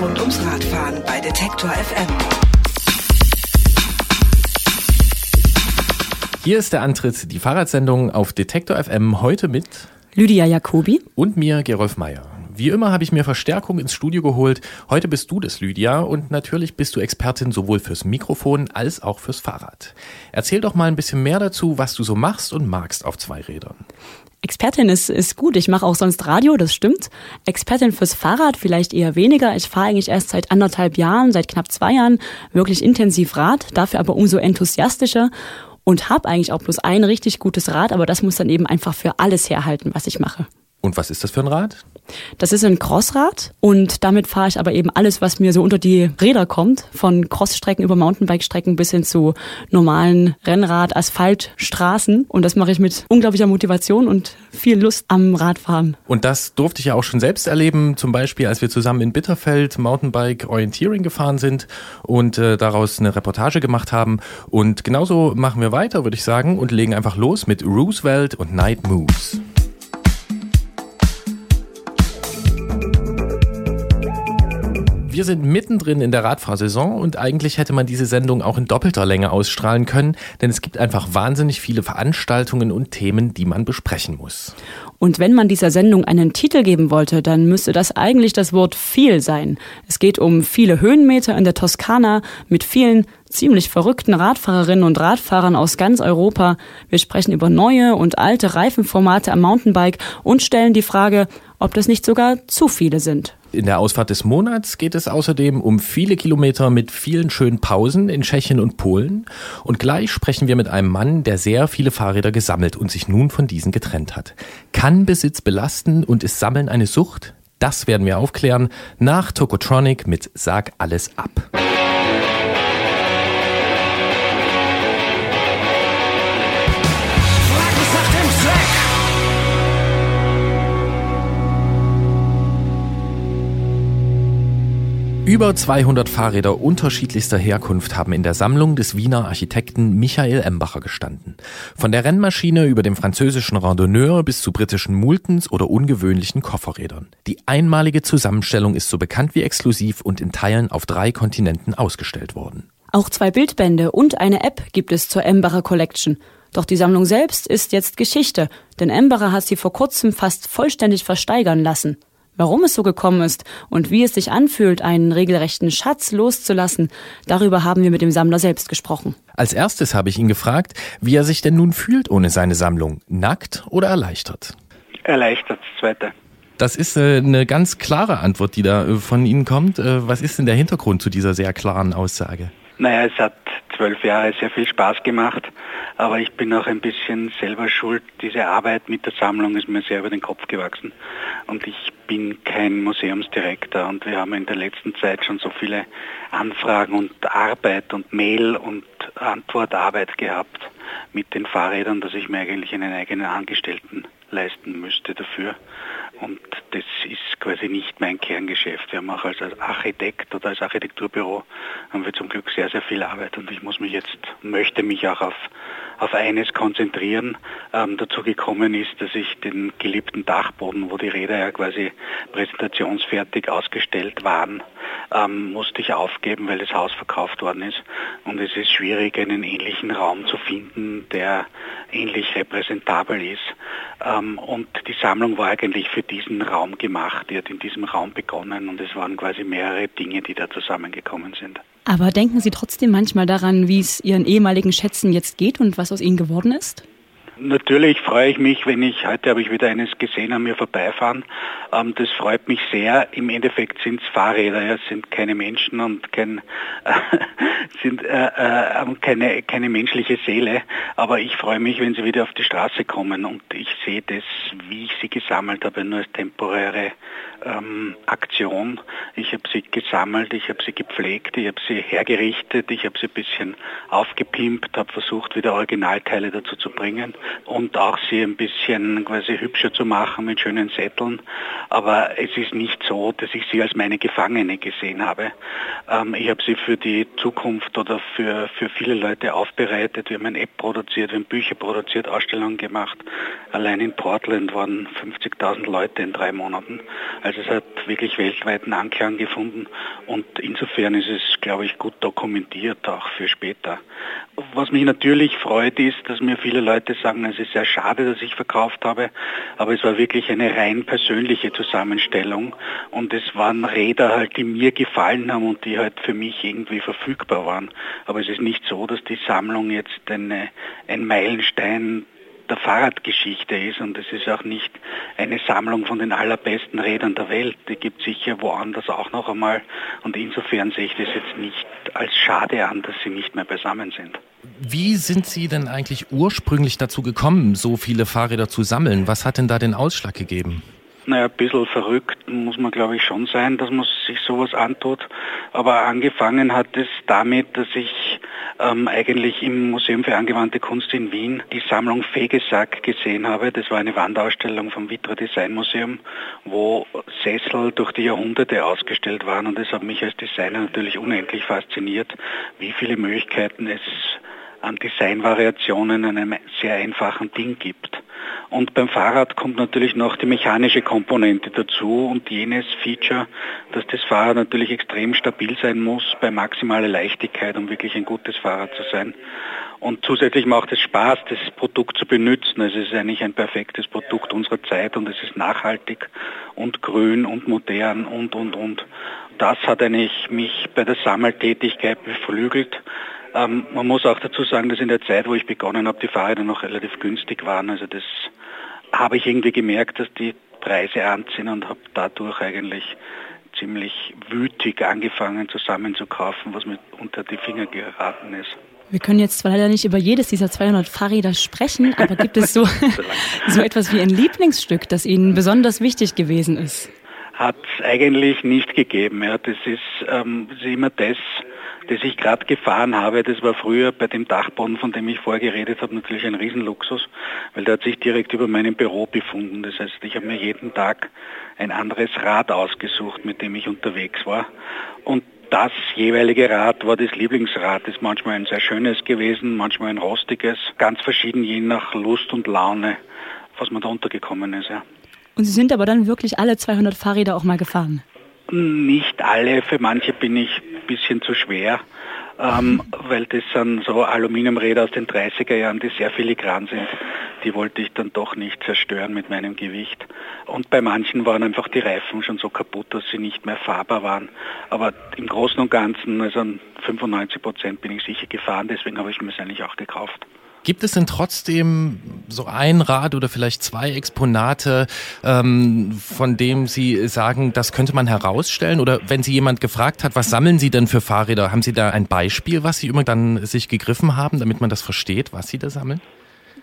Rund ums Radfahren bei Detektor FM. Hier ist der Antritt, die Fahrradsendung auf Detektor FM heute mit Lydia Jacobi und mir, Gerolf Meyer. Wie immer habe ich mir Verstärkung ins Studio geholt. Heute bist du das, Lydia, und natürlich bist du Expertin sowohl fürs Mikrofon als auch fürs Fahrrad. Erzähl doch mal ein bisschen mehr dazu, was du so machst und magst auf zwei Rädern. Expertin ist, ist gut. Ich mache auch sonst Radio, das stimmt. Expertin fürs Fahrrad vielleicht eher weniger. Ich fahre eigentlich erst seit anderthalb Jahren, seit knapp zwei Jahren wirklich intensiv Rad, dafür aber umso enthusiastischer und habe eigentlich auch bloß ein richtig gutes Rad, aber das muss dann eben einfach für alles herhalten, was ich mache. Und was ist das für ein Rad? Das ist ein Crossrad und damit fahre ich aber eben alles, was mir so unter die Räder kommt, von Crossstrecken über Mountainbike-Strecken bis hin zu normalen Rennrad, Asphaltstraßen und das mache ich mit unglaublicher Motivation und viel Lust am Radfahren. Und das durfte ich ja auch schon selbst erleben, zum Beispiel als wir zusammen in Bitterfeld Mountainbike Orienteering gefahren sind und äh, daraus eine Reportage gemacht haben und genauso machen wir weiter, würde ich sagen, und legen einfach los mit Roosevelt und Night Moves. Wir sind mittendrin in der Radfahrsaison und eigentlich hätte man diese Sendung auch in doppelter Länge ausstrahlen können, denn es gibt einfach wahnsinnig viele Veranstaltungen und Themen, die man besprechen muss. Und wenn man dieser Sendung einen Titel geben wollte, dann müsste das eigentlich das Wort viel sein. Es geht um viele Höhenmeter in der Toskana mit vielen ziemlich verrückten Radfahrerinnen und Radfahrern aus ganz Europa. Wir sprechen über neue und alte Reifenformate am Mountainbike und stellen die Frage, ob das nicht sogar zu viele sind. In der Ausfahrt des Monats geht es außerdem um viele Kilometer mit vielen schönen Pausen in Tschechien und Polen. Und gleich sprechen wir mit einem Mann, der sehr viele Fahrräder gesammelt und sich nun von diesen getrennt hat. Kann Besitz belasten und ist Sammeln eine Sucht? Das werden wir aufklären nach Tokotronic mit Sag alles ab. Über 200 Fahrräder unterschiedlichster Herkunft haben in der Sammlung des Wiener Architekten Michael Embacher gestanden. Von der Rennmaschine über dem französischen Randonneur bis zu britischen Multens oder ungewöhnlichen Kofferrädern. Die einmalige Zusammenstellung ist so bekannt wie exklusiv und in Teilen auf drei Kontinenten ausgestellt worden. Auch zwei Bildbände und eine App gibt es zur Embacher Collection. Doch die Sammlung selbst ist jetzt Geschichte, denn Embacher hat sie vor kurzem fast vollständig versteigern lassen. Warum es so gekommen ist und wie es sich anfühlt, einen regelrechten Schatz loszulassen, darüber haben wir mit dem Sammler selbst gesprochen. Als erstes habe ich ihn gefragt, wie er sich denn nun fühlt ohne seine Sammlung. Nackt oder erleichtert? Erleichtert, das zweite. Das ist äh, eine ganz klare Antwort, die da äh, von Ihnen kommt. Äh, was ist denn der Hintergrund zu dieser sehr klaren Aussage? Naja, es hat zwölf Jahre sehr viel Spaß gemacht, aber ich bin auch ein bisschen selber schuld. Diese Arbeit mit der Sammlung ist mir sehr über den Kopf gewachsen und ich bin kein Museumsdirektor und wir haben in der letzten Zeit schon so viele Anfragen und Arbeit und Mail und Antwortarbeit gehabt mit den Fahrrädern, dass ich mir eigentlich einen eigenen Angestellten leisten müsste dafür. Und das ist quasi nicht mein Kerngeschäft. Wir haben auch als Architekt oder als Architekturbüro haben wir zum Glück sehr, sehr viel Arbeit und ich muss mich jetzt, möchte mich auch auf, auf eines konzentrieren. Ähm, dazu gekommen ist, dass ich den geliebten Dachboden, wo die Räder ja quasi präsentationsfertig ausgestellt waren, ähm, musste ich aufgeben, weil das Haus verkauft worden ist. Und es ist schwierig, einen ähnlichen Raum zu finden, der ähnlich repräsentabel ist. Ähm, und die Sammlung war eigentlich für diesen Raum gemacht. Die hat in diesem Raum begonnen und es waren quasi mehrere Dinge, die da zusammengekommen sind. Aber denken Sie trotzdem manchmal daran, wie es Ihren ehemaligen Schätzen jetzt geht und was aus ihnen geworden ist? Natürlich freue ich mich, wenn ich, heute habe ich wieder eines gesehen, an mir vorbeifahren. Ähm, das freut mich sehr. Im Endeffekt sind es Fahrräder, ja, sind keine Menschen und kein, äh, sind äh, äh, keine, keine menschliche Seele. Aber ich freue mich, wenn sie wieder auf die Straße kommen und ich sehe das, wie ich sie gesammelt habe, nur als temporäre ähm, Aktion. Ich habe sie gesammelt, ich habe sie gepflegt, ich habe sie hergerichtet, ich habe sie ein bisschen aufgepimpt, habe versucht, wieder Originalteile dazu zu bringen und auch sie ein bisschen quasi hübscher zu machen mit schönen Sätteln. Aber es ist nicht so, dass ich sie als meine Gefangene gesehen habe. Ähm, ich habe sie für die Zukunft oder für, für viele Leute aufbereitet. Wir haben eine App produziert, wir haben Bücher produziert, Ausstellungen gemacht. Allein in Portland waren 50.000 Leute in drei Monaten. Also es hat wirklich weltweiten Anklang gefunden und insofern ist es, glaube ich, gut dokumentiert auch für später. Was mich natürlich freut, ist, dass mir viele Leute sagen, es ist sehr schade, dass ich verkauft habe, aber es war wirklich eine rein persönliche Zusammenstellung und es waren Räder halt, die mir gefallen haben und die halt für mich irgendwie verfügbar waren. Aber es ist nicht so, dass die Sammlung jetzt eine, ein Meilenstein der Fahrradgeschichte ist und es ist auch nicht eine Sammlung von den allerbesten Rädern der Welt. Die gibt es sicher woanders auch noch einmal und insofern sehe ich das jetzt nicht als schade an, dass sie nicht mehr beisammen sind. Wie sind Sie denn eigentlich ursprünglich dazu gekommen, so viele Fahrräder zu sammeln? Was hat denn da den Ausschlag gegeben? Naja, ein bisschen verrückt muss man glaube ich schon sein, dass man sich sowas antut. Aber angefangen hat es damit, dass ich ähm, eigentlich im Museum für angewandte Kunst in Wien die Sammlung Fegesack gesehen habe. Das war eine Wandausstellung vom Vitra Design Museum, wo Sessel durch die Jahrhunderte ausgestellt waren. Und das hat mich als Designer natürlich unendlich fasziniert, wie viele Möglichkeiten es an Designvariationen in einem sehr einfachen Ding gibt. Und beim Fahrrad kommt natürlich noch die mechanische Komponente dazu und jenes Feature, dass das Fahrrad natürlich extrem stabil sein muss bei maximaler Leichtigkeit, um wirklich ein gutes Fahrrad zu sein. Und zusätzlich macht es Spaß, das Produkt zu benutzen. Es ist eigentlich ein perfektes Produkt unserer Zeit und es ist nachhaltig und grün und modern und, und, und. Das hat eigentlich mich bei der Sammeltätigkeit beflügelt ähm, man muss auch dazu sagen, dass in der Zeit, wo ich begonnen habe, die Fahrräder noch relativ günstig waren. Also das habe ich irgendwie gemerkt, dass die Preise anziehen und habe dadurch eigentlich ziemlich wütig angefangen zusammenzukaufen, was mir unter die Finger geraten ist. Wir können jetzt zwar leider nicht über jedes dieser 200 Fahrräder sprechen, aber gibt es so, so etwas wie ein Lieblingsstück, das Ihnen besonders wichtig gewesen ist? Hat es eigentlich nicht gegeben. Ja. Das, ist, ähm, immer das, das ich gerade gefahren habe, das war früher bei dem Dachboden, von dem ich vorher geredet habe, natürlich ein Riesenluxus, weil der hat sich direkt über meinem Büro befunden. Das heißt, ich habe mir jeden Tag ein anderes Rad ausgesucht, mit dem ich unterwegs war. Und das jeweilige Rad war das Lieblingsrad, das ist manchmal ein sehr schönes gewesen, manchmal ein rostiges, ganz verschieden je nach Lust und Laune, was man da untergekommen ist. Ja. Und Sie sind aber dann wirklich alle 200 Fahrräder auch mal gefahren? Nicht alle, für manche bin ich ein bisschen zu schwer, ähm, weil das sind so Aluminiumräder aus den 30er Jahren, die sehr filigran sind. Die wollte ich dann doch nicht zerstören mit meinem Gewicht. Und bei manchen waren einfach die Reifen schon so kaputt, dass sie nicht mehr fahrbar waren. Aber im Großen und Ganzen, also 95 Prozent bin ich sicher gefahren, deswegen habe ich mir es eigentlich auch gekauft. Gibt es denn trotzdem so ein Rad oder vielleicht zwei Exponate, ähm, von dem Sie sagen, das könnte man herausstellen? Oder wenn Sie jemand gefragt hat, was sammeln Sie denn für Fahrräder, haben Sie da ein Beispiel, was Sie immer dann sich gegriffen haben, damit man das versteht, was Sie da sammeln?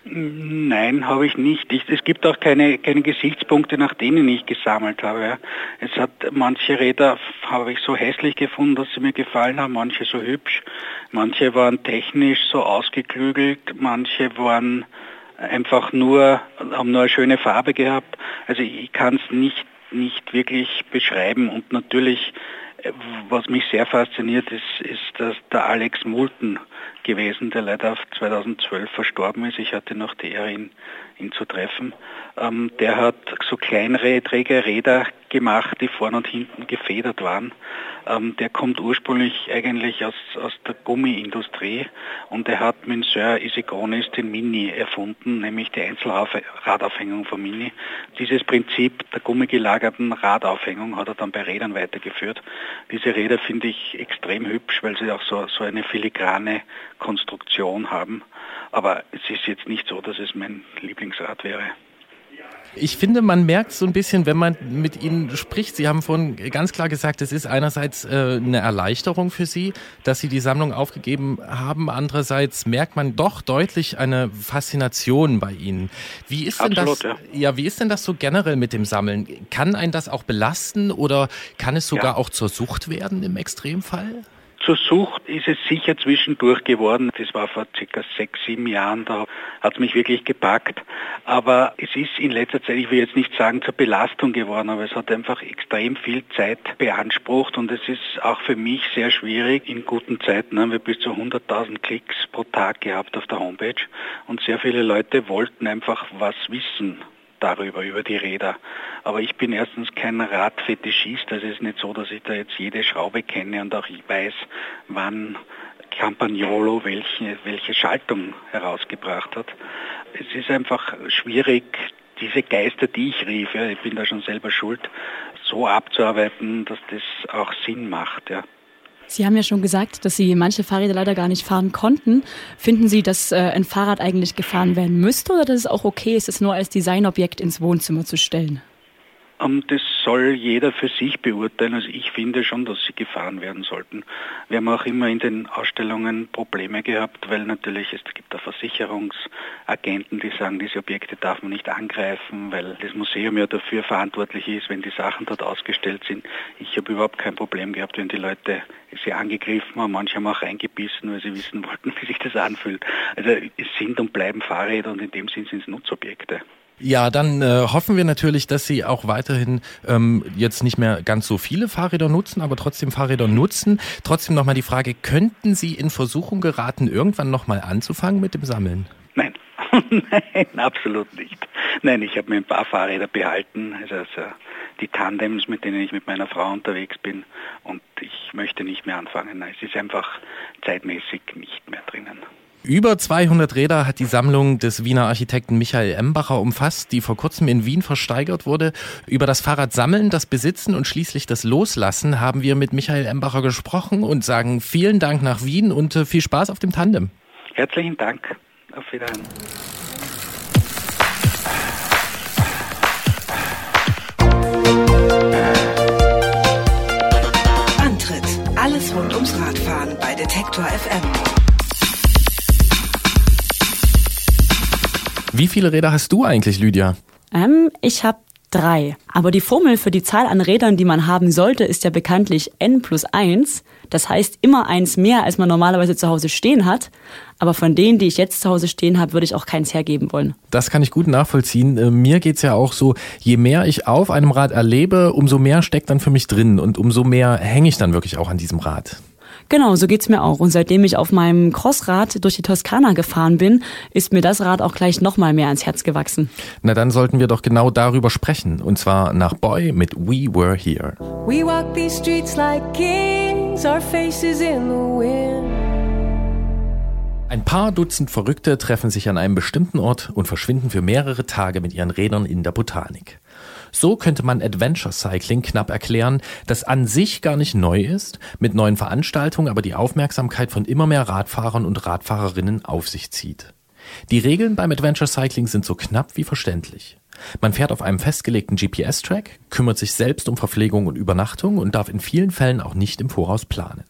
Nein, habe ich nicht. Ich, es gibt auch keine, keine Gesichtspunkte, nach denen ich gesammelt habe. Es hat manche Räder habe ich so hässlich gefunden, dass sie mir gefallen haben, manche so hübsch, manche waren technisch so ausgeklügelt, manche waren einfach nur, haben nur eine schöne Farbe gehabt. Also ich kann es nicht, nicht wirklich beschreiben und natürlich was mich sehr fasziniert ist, ist dass der Alex Moulton gewesen, der leider 2012 verstorben ist. Ich hatte noch die Ehre, ihn, ihn zu treffen. Ähm, der hat so kleinere Trägerräder gemacht, die vorne und hinten gefedert waren. Ähm, der kommt ursprünglich eigentlich aus, aus der Gummiindustrie und er hat mit Sir Isigonis den Mini erfunden, nämlich die Einzelradaufhängung von Mini. Dieses Prinzip der gummigelagerten Radaufhängung hat er dann bei Rädern weitergeführt. Diese Räder finde ich extrem hübsch, weil sie auch so, so eine filigrane Konstruktion haben. Aber es ist jetzt nicht so, dass es mein Lieblingsrad wäre. Ich finde, man merkt so ein bisschen, wenn man mit Ihnen spricht. Sie haben vorhin ganz klar gesagt, es ist einerseits äh, eine Erleichterung für Sie, dass Sie die Sammlung aufgegeben haben. Andererseits merkt man doch deutlich eine Faszination bei Ihnen. Wie ist denn Absolut, das? Ja. ja. wie ist denn das so generell mit dem Sammeln? Kann ein das auch belasten oder kann es sogar ja. auch zur Sucht werden im Extremfall? Zur Sucht ist es sicher zwischendurch geworden. Das war vor circa sechs, sieben Jahren, da hat es mich wirklich gepackt. Aber es ist in letzter Zeit, ich will jetzt nicht sagen zur Belastung geworden, aber es hat einfach extrem viel Zeit beansprucht und es ist auch für mich sehr schwierig in guten Zeiten. Haben wir bis zu 100.000 Klicks pro Tag gehabt auf der Homepage und sehr viele Leute wollten einfach was wissen darüber, über die Räder. Aber ich bin erstens kein Radfetischist, also es ist nicht so, dass ich da jetzt jede Schraube kenne und auch ich weiß, wann Campagnolo welche, welche Schaltung herausgebracht hat. Es ist einfach schwierig, diese Geister, die ich rief, ja, ich bin da schon selber schuld, so abzuarbeiten, dass das auch Sinn macht. Ja. Sie haben ja schon gesagt, dass Sie manche Fahrräder leider gar nicht fahren konnten. Finden Sie, dass äh, ein Fahrrad eigentlich gefahren werden müsste oder dass es auch okay ist, es nur als Designobjekt ins Wohnzimmer zu stellen? Ähm, das soll jeder für sich beurteilen. Also ich finde schon, dass sie gefahren werden sollten. Wir haben auch immer in den Ausstellungen Probleme gehabt, weil natürlich es gibt da Versicherungsagenten, die sagen, diese Objekte darf man nicht angreifen, weil das Museum ja dafür verantwortlich ist, wenn die Sachen dort ausgestellt sind. Ich habe überhaupt kein Problem gehabt, wenn die Leute sie angegriffen haben. Manche haben auch reingebissen, weil sie wissen wollten, wie sich das anfühlt. Also es sind und bleiben Fahrräder und in dem Sinn sind es Nutzobjekte. Ja, dann äh, hoffen wir natürlich, dass Sie auch weiterhin ähm, jetzt nicht mehr ganz so viele Fahrräder nutzen, aber trotzdem Fahrräder nutzen. Trotzdem nochmal die Frage, könnten Sie in Versuchung geraten, irgendwann nochmal anzufangen mit dem Sammeln? Nein. Nein, absolut nicht. Nein, ich habe mir ein paar Fahrräder behalten, also, also die Tandems, mit denen ich mit meiner Frau unterwegs bin und ich möchte nicht mehr anfangen. Es ist einfach zeitmäßig nicht mehr drinnen. Über 200 Räder hat die Sammlung des Wiener Architekten Michael Embacher umfasst, die vor kurzem in Wien versteigert wurde. Über das Fahrradsammeln, das Besitzen und schließlich das Loslassen haben wir mit Michael Embacher gesprochen und sagen vielen Dank nach Wien und äh, viel Spaß auf dem Tandem. Herzlichen Dank. Auf Wiedersehen. Antritt. Alles rund ums Radfahren bei Detektor FM. Wie viele Räder hast du eigentlich, Lydia? Ähm, ich habe drei. Aber die Formel für die Zahl an Rädern, die man haben sollte, ist ja bekanntlich n plus 1. Das heißt immer eins mehr, als man normalerweise zu Hause stehen hat. Aber von denen, die ich jetzt zu Hause stehen habe, würde ich auch keins hergeben wollen. Das kann ich gut nachvollziehen. Äh, mir geht's ja auch so, je mehr ich auf einem Rad erlebe, umso mehr steckt dann für mich drin und umso mehr hänge ich dann wirklich auch an diesem Rad. Genau, so geht's mir auch. Und seitdem ich auf meinem Crossrad durch die Toskana gefahren bin, ist mir das Rad auch gleich nochmal mehr ans Herz gewachsen. Na dann sollten wir doch genau darüber sprechen. Und zwar nach Boy mit We Were Here. We walk these streets like kings, our faces in the wind. Ein paar Dutzend Verrückte treffen sich an einem bestimmten Ort und verschwinden für mehrere Tage mit ihren Rädern in der Botanik. So könnte man Adventure Cycling knapp erklären, das an sich gar nicht neu ist, mit neuen Veranstaltungen aber die Aufmerksamkeit von immer mehr Radfahrern und Radfahrerinnen auf sich zieht. Die Regeln beim Adventure Cycling sind so knapp wie verständlich. Man fährt auf einem festgelegten GPS-Track, kümmert sich selbst um Verpflegung und Übernachtung und darf in vielen Fällen auch nicht im Voraus planen.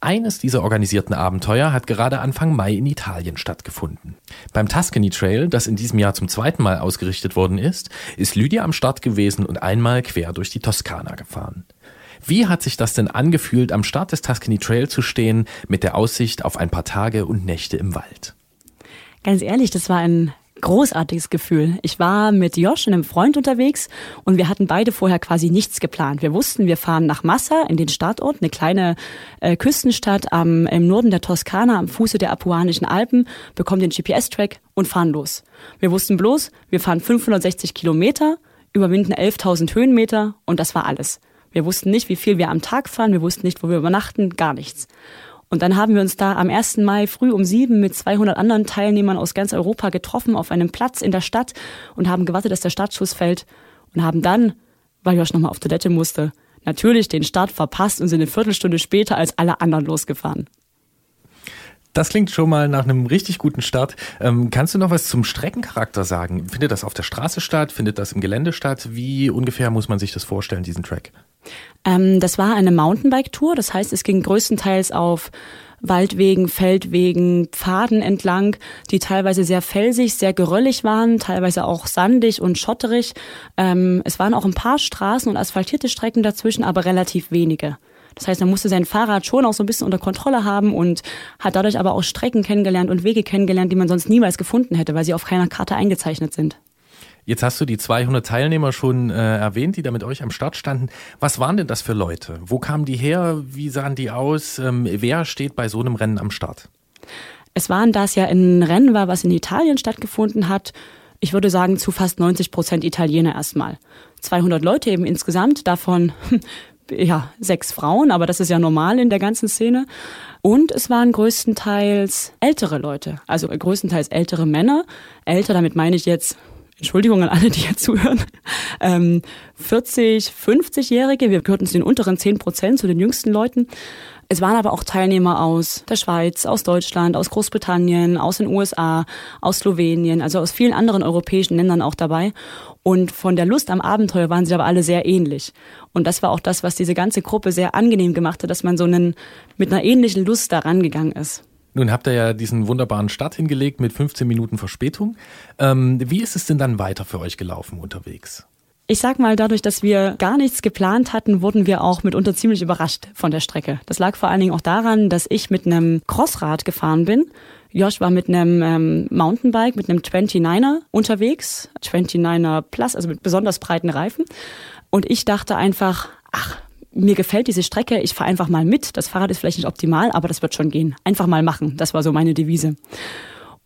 Eines dieser organisierten Abenteuer hat gerade Anfang Mai in Italien stattgefunden. Beim Tuscany Trail, das in diesem Jahr zum zweiten Mal ausgerichtet worden ist, ist Lydia am Start gewesen und einmal quer durch die Toskana gefahren. Wie hat sich das denn angefühlt, am Start des Tuscany Trail zu stehen, mit der Aussicht auf ein paar Tage und Nächte im Wald? Ganz ehrlich, das war ein großartiges Gefühl. Ich war mit Josh und einem Freund unterwegs und wir hatten beide vorher quasi nichts geplant. Wir wussten, wir fahren nach Massa in den Startort, eine kleine äh, Küstenstadt am, im Norden der Toskana am Fuße der Apuanischen Alpen, bekommen den GPS-Track und fahren los. Wir wussten bloß, wir fahren 560 Kilometer, überwinden 11.000 Höhenmeter und das war alles. Wir wussten nicht, wie viel wir am Tag fahren, wir wussten nicht, wo wir übernachten, gar nichts. Und dann haben wir uns da am 1. Mai früh um sieben mit 200 anderen Teilnehmern aus ganz Europa getroffen auf einem Platz in der Stadt und haben gewartet, dass der Startschuss fällt und haben dann, weil Josh nochmal auf Toilette musste, natürlich den Start verpasst und sind eine Viertelstunde später als alle anderen losgefahren. Das klingt schon mal nach einem richtig guten Start. Ähm, kannst du noch was zum Streckencharakter sagen? Findet das auf der Straße statt? Findet das im Gelände statt? Wie ungefähr muss man sich das vorstellen, diesen Track? Ähm, das war eine Mountainbike-Tour. Das heißt, es ging größtenteils auf Waldwegen, Feldwegen, Pfaden entlang, die teilweise sehr felsig, sehr geröllig waren, teilweise auch sandig und schotterig. Ähm, es waren auch ein paar Straßen und asphaltierte Strecken dazwischen, aber relativ wenige. Das heißt, man musste sein Fahrrad schon auch so ein bisschen unter Kontrolle haben und hat dadurch aber auch Strecken kennengelernt und Wege kennengelernt, die man sonst niemals gefunden hätte, weil sie auf keiner Karte eingezeichnet sind. Jetzt hast du die 200 Teilnehmer schon äh, erwähnt, die da mit euch am Start standen. Was waren denn das für Leute? Wo kamen die her? Wie sahen die aus? Ähm, wer steht bei so einem Rennen am Start? Es waren, da es ja ein Rennen war, was in Italien stattgefunden hat, ich würde sagen zu fast 90 Prozent Italiener erstmal. 200 Leute eben insgesamt, davon ja sechs Frauen, aber das ist ja normal in der ganzen Szene. Und es waren größtenteils ältere Leute, also größtenteils ältere Männer. Älter, damit meine ich jetzt Entschuldigung an alle, die hier zuhören, ähm, 40, 50-Jährige, wir gehörten zu den unteren 10 Prozent, zu den jüngsten Leuten. Es waren aber auch Teilnehmer aus der Schweiz, aus Deutschland, aus Großbritannien, aus den USA, aus Slowenien, also aus vielen anderen europäischen Ländern auch dabei. Und von der Lust am Abenteuer waren sie aber alle sehr ähnlich. Und das war auch das, was diese ganze Gruppe sehr angenehm gemacht hat, dass man so einen, mit einer ähnlichen Lust da rangegangen ist. Nun habt ihr ja diesen wunderbaren Start hingelegt mit 15 Minuten Verspätung. Ähm, wie ist es denn dann weiter für euch gelaufen unterwegs? Ich sag mal, dadurch, dass wir gar nichts geplant hatten, wurden wir auch mitunter ziemlich überrascht von der Strecke. Das lag vor allen Dingen auch daran, dass ich mit einem Crossrad gefahren bin. Josh war mit einem ähm, Mountainbike, mit einem 29er unterwegs. 29er Plus, also mit besonders breiten Reifen. Und ich dachte einfach, ach, mir gefällt diese Strecke, ich fahre einfach mal mit. Das Fahrrad ist vielleicht nicht optimal, aber das wird schon gehen. Einfach mal machen. Das war so meine Devise.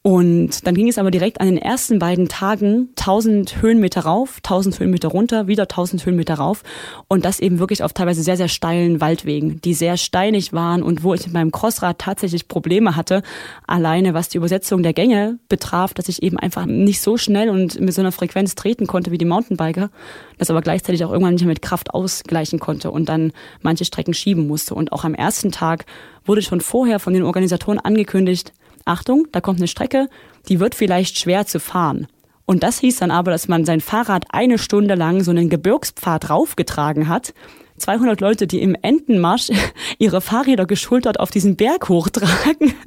Und dann ging es aber direkt an den ersten beiden Tagen 1000 Höhenmeter rauf, 1000 Höhenmeter runter, wieder 1000 Höhenmeter rauf. Und das eben wirklich auf teilweise sehr, sehr steilen Waldwegen, die sehr steinig waren und wo ich mit meinem Crossrad tatsächlich Probleme hatte. Alleine was die Übersetzung der Gänge betraf, dass ich eben einfach nicht so schnell und mit so einer Frequenz treten konnte wie die Mountainbiker, das aber gleichzeitig auch irgendwann nicht mehr mit Kraft ausgleichen konnte und dann manche Strecken schieben musste. Und auch am ersten Tag wurde schon vorher von den Organisatoren angekündigt, Achtung, da kommt eine Strecke, die wird vielleicht schwer zu fahren. Und das hieß dann aber, dass man sein Fahrrad eine Stunde lang so einen Gebirgspfad raufgetragen hat. 200 Leute, die im Entenmarsch ihre Fahrräder geschultert auf diesen Berg hochtragen.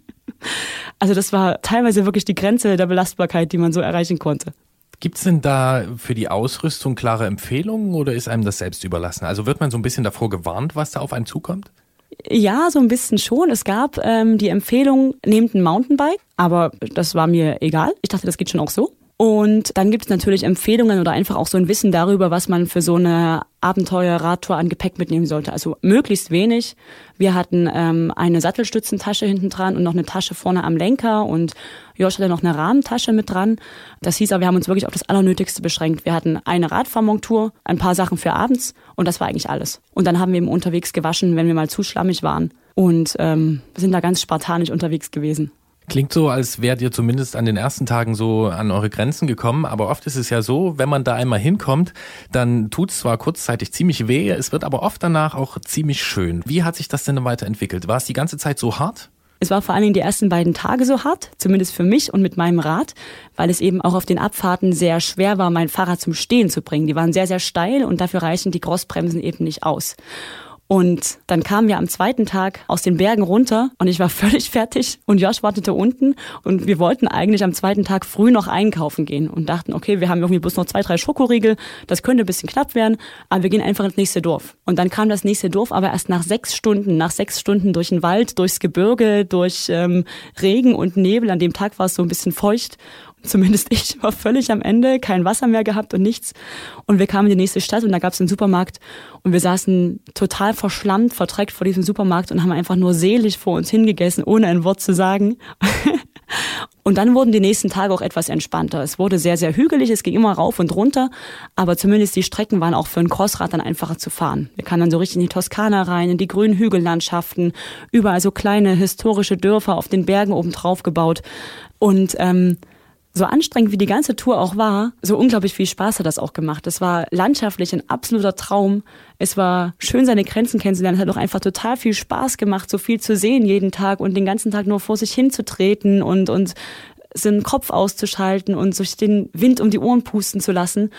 Also das war teilweise wirklich die Grenze der Belastbarkeit, die man so erreichen konnte. Gibt es denn da für die Ausrüstung klare Empfehlungen oder ist einem das selbst überlassen? Also wird man so ein bisschen davor gewarnt, was da auf einen zukommt? Ja, so ein bisschen schon. Es gab ähm, die Empfehlung, nehmt ein Mountainbike, aber das war mir egal. Ich dachte, das geht schon auch so. Und dann gibt es natürlich Empfehlungen oder einfach auch so ein Wissen darüber, was man für so eine Abenteuer-Radtour an Gepäck mitnehmen sollte. Also möglichst wenig. Wir hatten ähm, eine Sattelstützentasche hinten dran und noch eine Tasche vorne am Lenker und Josh hatte noch eine Rahmentasche mit dran. Das hieß aber, wir haben uns wirklich auf das Allernötigste beschränkt. Wir hatten eine Radfahrmontur, ein paar Sachen für abends und das war eigentlich alles. Und dann haben wir eben unterwegs gewaschen, wenn wir mal zu schlammig waren und ähm, sind da ganz spartanisch unterwegs gewesen. Klingt so, als wärt ihr zumindest an den ersten Tagen so an eure Grenzen gekommen, aber oft ist es ja so, wenn man da einmal hinkommt, dann tut es zwar kurzzeitig ziemlich weh, es wird aber oft danach auch ziemlich schön. Wie hat sich das denn weiterentwickelt? War es die ganze Zeit so hart? Es war vor allen Dingen die ersten beiden Tage so hart, zumindest für mich und mit meinem Rad, weil es eben auch auf den Abfahrten sehr schwer war, mein Fahrrad zum Stehen zu bringen. Die waren sehr, sehr steil und dafür reichen die Crossbremsen eben nicht aus. Und dann kamen wir am zweiten Tag aus den Bergen runter und ich war völlig fertig und Josh wartete unten und wir wollten eigentlich am zweiten Tag früh noch einkaufen gehen und dachten, okay, wir haben irgendwie bloß noch zwei, drei Schokoriegel, das könnte ein bisschen knapp werden, aber wir gehen einfach ins nächste Dorf. Und dann kam das nächste Dorf aber erst nach sechs Stunden, nach sechs Stunden durch den Wald, durchs Gebirge, durch ähm, Regen und Nebel. An dem Tag war es so ein bisschen feucht zumindest ich war völlig am Ende, kein Wasser mehr gehabt und nichts. Und wir kamen in die nächste Stadt und da gab es einen Supermarkt und wir saßen total verschlammt, verdreckt vor diesem Supermarkt und haben einfach nur selig vor uns hingegessen, ohne ein Wort zu sagen. Und dann wurden die nächsten Tage auch etwas entspannter. Es wurde sehr, sehr hügelig, es ging immer rauf und runter, aber zumindest die Strecken waren auch für ein Crossrad dann einfacher zu fahren. Wir kamen dann so richtig in die Toskana rein, in die grünen Hügellandschaften, überall so kleine historische Dörfer auf den Bergen oben drauf gebaut. Und ähm, so anstrengend wie die ganze Tour auch war, so unglaublich viel Spaß hat das auch gemacht. Es war landschaftlich ein absoluter Traum. Es war schön, seine Grenzen kennenzulernen. Es hat auch einfach total viel Spaß gemacht, so viel zu sehen jeden Tag und den ganzen Tag nur vor sich hinzutreten und, und seinen Kopf auszuschalten und sich den Wind um die Ohren pusten zu lassen.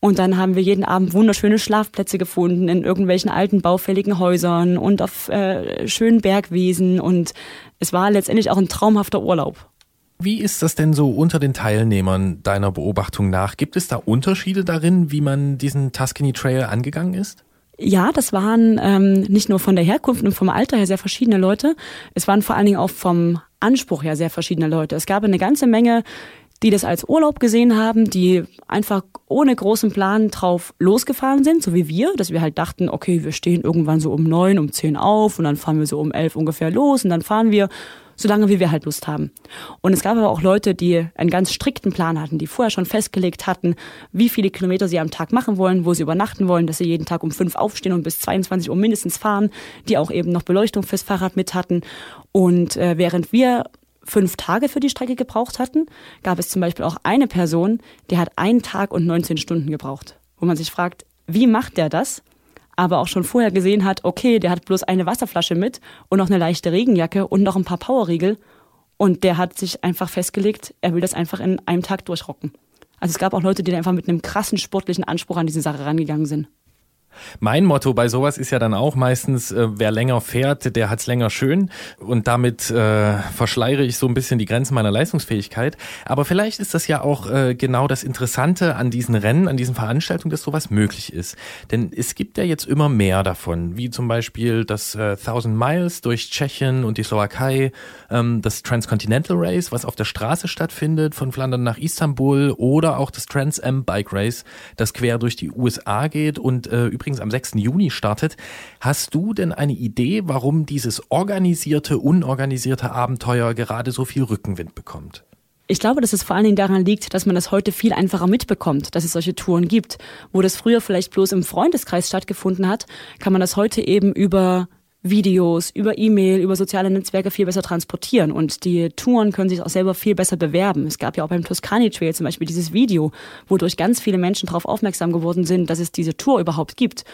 Und dann haben wir jeden Abend wunderschöne Schlafplätze gefunden in irgendwelchen alten baufälligen Häusern und auf äh, schönen Bergwiesen. Und es war letztendlich auch ein traumhafter Urlaub. Wie ist das denn so unter den Teilnehmern deiner Beobachtung nach? Gibt es da Unterschiede darin, wie man diesen Tuscany Trail angegangen ist? Ja, das waren ähm, nicht nur von der Herkunft und vom Alter her sehr verschiedene Leute. Es waren vor allen Dingen auch vom Anspruch her sehr verschiedene Leute. Es gab eine ganze Menge, die das als Urlaub gesehen haben, die einfach ohne großen Plan drauf losgefahren sind, so wie wir, dass wir halt dachten, okay, wir stehen irgendwann so um neun, um zehn auf und dann fahren wir so um elf ungefähr los und dann fahren wir solange wie wir halt Lust haben. Und es gab aber auch Leute, die einen ganz strikten Plan hatten, die vorher schon festgelegt hatten, wie viele Kilometer sie am Tag machen wollen, wo sie übernachten wollen, dass sie jeden Tag um fünf aufstehen und bis 22 Uhr mindestens fahren, die auch eben noch Beleuchtung fürs Fahrrad mit hatten. Und äh, während wir fünf Tage für die Strecke gebraucht hatten, gab es zum Beispiel auch eine Person, die hat einen Tag und 19 Stunden gebraucht. Wo man sich fragt, wie macht der das? Aber auch schon vorher gesehen hat, okay, der hat bloß eine Wasserflasche mit und noch eine leichte Regenjacke und noch ein paar Powerriegel. Und der hat sich einfach festgelegt, er will das einfach in einem Tag durchrocken. Also es gab auch Leute, die einfach mit einem krassen sportlichen Anspruch an diese Sache rangegangen sind. Mein Motto bei sowas ist ja dann auch meistens, äh, wer länger fährt, der hat's länger schön. Und damit äh, verschleiere ich so ein bisschen die Grenzen meiner Leistungsfähigkeit. Aber vielleicht ist das ja auch äh, genau das Interessante an diesen Rennen, an diesen Veranstaltungen, dass sowas möglich ist. Denn es gibt ja jetzt immer mehr davon, wie zum Beispiel das äh, 1000 Miles durch Tschechien und die Slowakei, ähm, das Transcontinental Race, was auf der Straße stattfindet, von Flandern nach Istanbul, oder auch das Trans Am Bike Race, das quer durch die USA geht und äh, übrigens am 6. Juni startet. Hast du denn eine Idee, warum dieses organisierte, unorganisierte Abenteuer gerade so viel Rückenwind bekommt? Ich glaube, dass es vor allen Dingen daran liegt, dass man das heute viel einfacher mitbekommt, dass es solche Touren gibt. Wo das früher vielleicht bloß im Freundeskreis stattgefunden hat, kann man das heute eben über Videos, über E-Mail, über soziale Netzwerke viel besser transportieren und die Touren können sich auch selber viel besser bewerben. Es gab ja auch beim Toscani Trail zum Beispiel dieses Video, wodurch ganz viele Menschen darauf aufmerksam geworden sind, dass es diese Tour überhaupt gibt.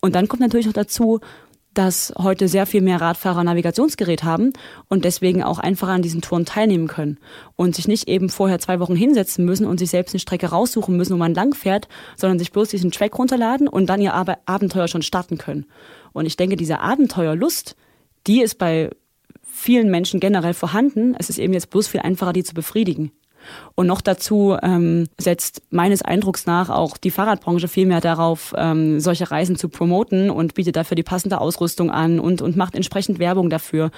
Und dann kommt natürlich noch dazu, dass heute sehr viel mehr Radfahrer Navigationsgerät haben und deswegen auch einfacher an diesen Touren teilnehmen können und sich nicht eben vorher zwei Wochen hinsetzen müssen und sich selbst eine Strecke raussuchen müssen, wo man lang fährt, sondern sich bloß diesen Track runterladen und dann ihr Abenteuer schon starten können. Und ich denke, diese Abenteuerlust, die ist bei vielen Menschen generell vorhanden. Es ist eben jetzt bloß viel einfacher, die zu befriedigen. Und noch dazu ähm, setzt meines Eindrucks nach auch die Fahrradbranche viel mehr darauf, ähm, solche Reisen zu promoten und bietet dafür die passende Ausrüstung an und, und macht entsprechend Werbung dafür.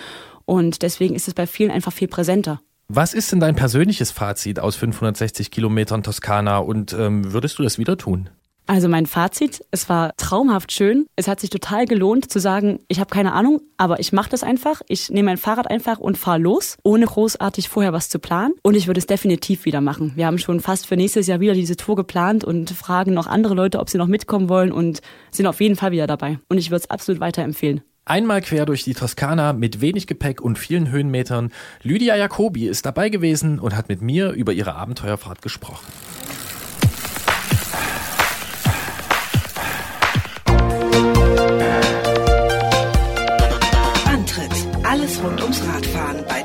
Und deswegen ist es bei vielen einfach viel präsenter. Was ist denn dein persönliches Fazit aus 560 Kilometern Toskana und ähm, würdest du das wieder tun? Also mein Fazit, es war traumhaft schön. Es hat sich total gelohnt zu sagen, ich habe keine Ahnung, aber ich mache das einfach. Ich nehme mein Fahrrad einfach und fahre los, ohne großartig vorher was zu planen. Und ich würde es definitiv wieder machen. Wir haben schon fast für nächstes Jahr wieder diese Tour geplant und fragen noch andere Leute, ob sie noch mitkommen wollen und sind auf jeden Fall wieder dabei. Und ich würde es absolut weiterempfehlen. Einmal quer durch die Toskana mit wenig Gepäck und vielen Höhenmetern. Lydia Jacobi ist dabei gewesen und hat mit mir über ihre Abenteuerfahrt gesprochen.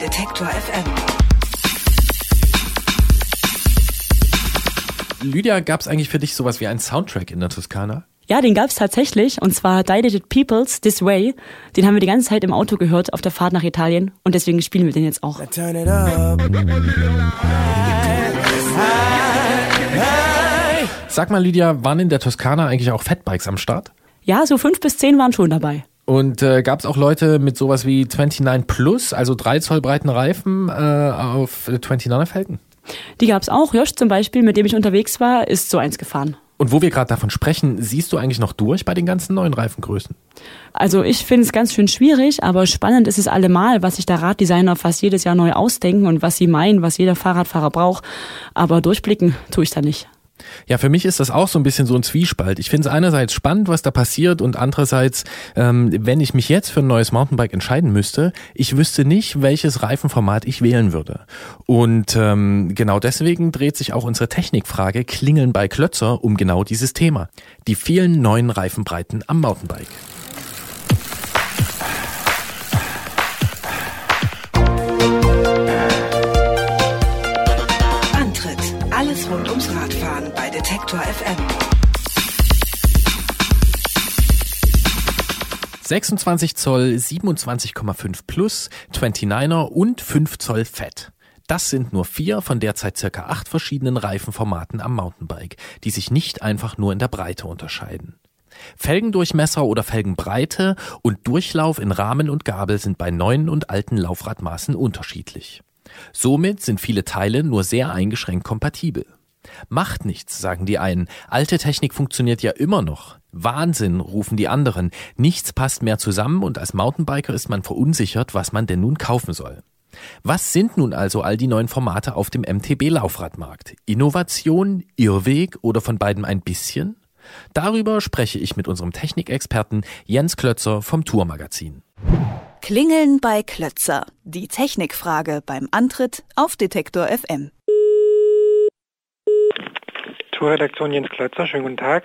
Detektor FM. Lydia, gab es eigentlich für dich sowas wie einen Soundtrack in der Toskana? Ja, den gab es tatsächlich und zwar Dilated Peoples This Way. Den haben wir die ganze Zeit im Auto gehört auf der Fahrt nach Italien und deswegen spielen wir den jetzt auch. Sag mal, Lydia, waren in der Toskana eigentlich auch Fatbikes am Start? Ja, so fünf bis zehn waren schon dabei. Und äh, gab es auch Leute mit sowas wie 29 Plus, also 3 Zoll breiten Reifen äh, auf 29er Felgen? Die gab's auch. Josh zum Beispiel, mit dem ich unterwegs war, ist so eins gefahren. Und wo wir gerade davon sprechen, siehst du eigentlich noch durch bei den ganzen neuen Reifengrößen? Also ich finde es ganz schön schwierig, aber spannend ist es allemal, was sich der Raddesigner fast jedes Jahr neu ausdenken und was sie meinen, was jeder Fahrradfahrer braucht. Aber durchblicken tue ich da nicht. Ja, für mich ist das auch so ein bisschen so ein Zwiespalt. Ich finde es einerseits spannend, was da passiert und andererseits, ähm, wenn ich mich jetzt für ein neues Mountainbike entscheiden müsste, ich wüsste nicht, welches Reifenformat ich wählen würde. Und ähm, genau deswegen dreht sich auch unsere Technikfrage Klingeln bei Klötzer um genau dieses Thema. Die vielen neuen Reifenbreiten am Mountainbike. Detektor FM. 26 Zoll, 27,5 Plus, 29er und 5 Zoll Fett. Das sind nur vier von derzeit circa acht verschiedenen Reifenformaten am Mountainbike, die sich nicht einfach nur in der Breite unterscheiden. Felgendurchmesser oder Felgenbreite und Durchlauf in Rahmen und Gabel sind bei neuen und alten Laufradmaßen unterschiedlich. Somit sind viele Teile nur sehr eingeschränkt kompatibel. Macht nichts, sagen die einen. Alte Technik funktioniert ja immer noch. Wahnsinn, rufen die anderen. Nichts passt mehr zusammen und als Mountainbiker ist man verunsichert, was man denn nun kaufen soll. Was sind nun also all die neuen Formate auf dem MTB-Laufradmarkt? Innovation, Irrweg oder von beiden ein bisschen? Darüber spreche ich mit unserem Technikexperten Jens Klötzer vom Tourmagazin. Klingeln bei Klötzer. Die Technikfrage beim Antritt auf Detektor FM. Tourredaktion Jens Klötzer, schönen guten Tag.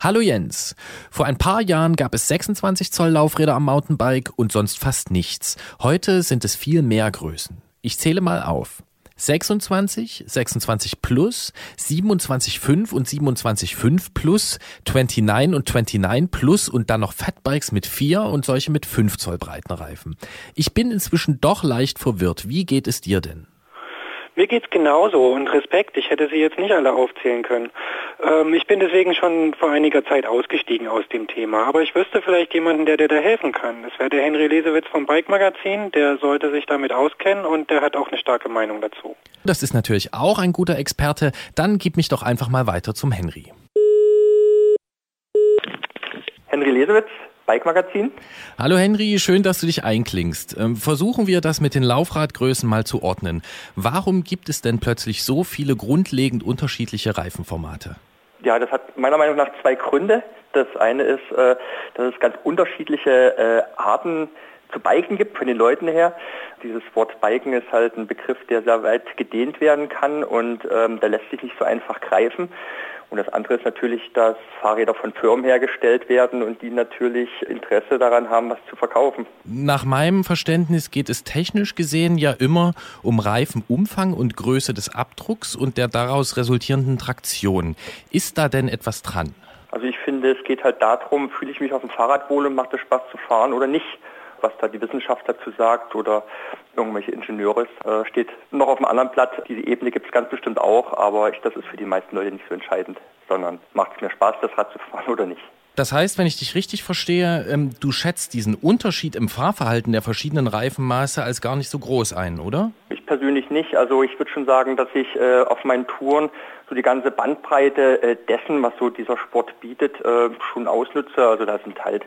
Hallo Jens. Vor ein paar Jahren gab es 26 Zoll Laufräder am Mountainbike und sonst fast nichts. Heute sind es viel mehr Größen. Ich zähle mal auf. 26, 26 Plus, 27,5 und 27,5 Plus, 29 und 29 Plus und dann noch Fatbikes mit 4 und solche mit 5 Zoll breiten Reifen. Ich bin inzwischen doch leicht verwirrt. Wie geht es dir denn? Mir geht's genauso und Respekt, ich hätte sie jetzt nicht alle aufzählen können. Ähm, ich bin deswegen schon vor einiger Zeit ausgestiegen aus dem Thema, aber ich wüsste vielleicht jemanden, der dir da helfen kann. Das wäre der Henry Lesewitz vom Bike Magazin, der sollte sich damit auskennen und der hat auch eine starke Meinung dazu. Das ist natürlich auch ein guter Experte, dann gib mich doch einfach mal weiter zum Henry. Henry Lesewitz, Bike Magazin. Hallo Henry, schön, dass du dich einklingst. Ähm, versuchen wir das mit den Laufradgrößen mal zu ordnen. Warum gibt es denn plötzlich so viele grundlegend unterschiedliche Reifenformate? Ja, das hat meiner Meinung nach zwei Gründe. Das eine ist, äh, dass es ganz unterschiedliche äh, Arten zu Biken gibt von den Leuten her. Dieses Wort Biken ist halt ein Begriff, der sehr weit gedehnt werden kann und ähm, der lässt sich nicht so einfach greifen. Und das andere ist natürlich, dass Fahrräder von Firmen hergestellt werden und die natürlich Interesse daran haben, was zu verkaufen. Nach meinem Verständnis geht es technisch gesehen ja immer um Reifenumfang und Größe des Abdrucks und der daraus resultierenden Traktion. Ist da denn etwas dran? Also ich finde, es geht halt darum, fühle ich mich auf dem Fahrrad wohl und macht es Spaß zu fahren oder nicht was da die Wissenschaft dazu sagt oder irgendwelche Ingenieure, äh, steht noch auf einem anderen Blatt. Diese Ebene gibt es ganz bestimmt auch, aber ich, das ist für die meisten Leute nicht so entscheidend, sondern macht es mir Spaß, das Rad zu fahren oder nicht. Das heißt, wenn ich dich richtig verstehe, ähm, du schätzt diesen Unterschied im Fahrverhalten der verschiedenen Reifenmaße als gar nicht so groß ein, oder? Ich persönlich nicht. Also ich würde schon sagen, dass ich äh, auf meinen Touren so die ganze Bandbreite äh, dessen, was so dieser Sport bietet, äh, schon ausnutze. Also da sind halt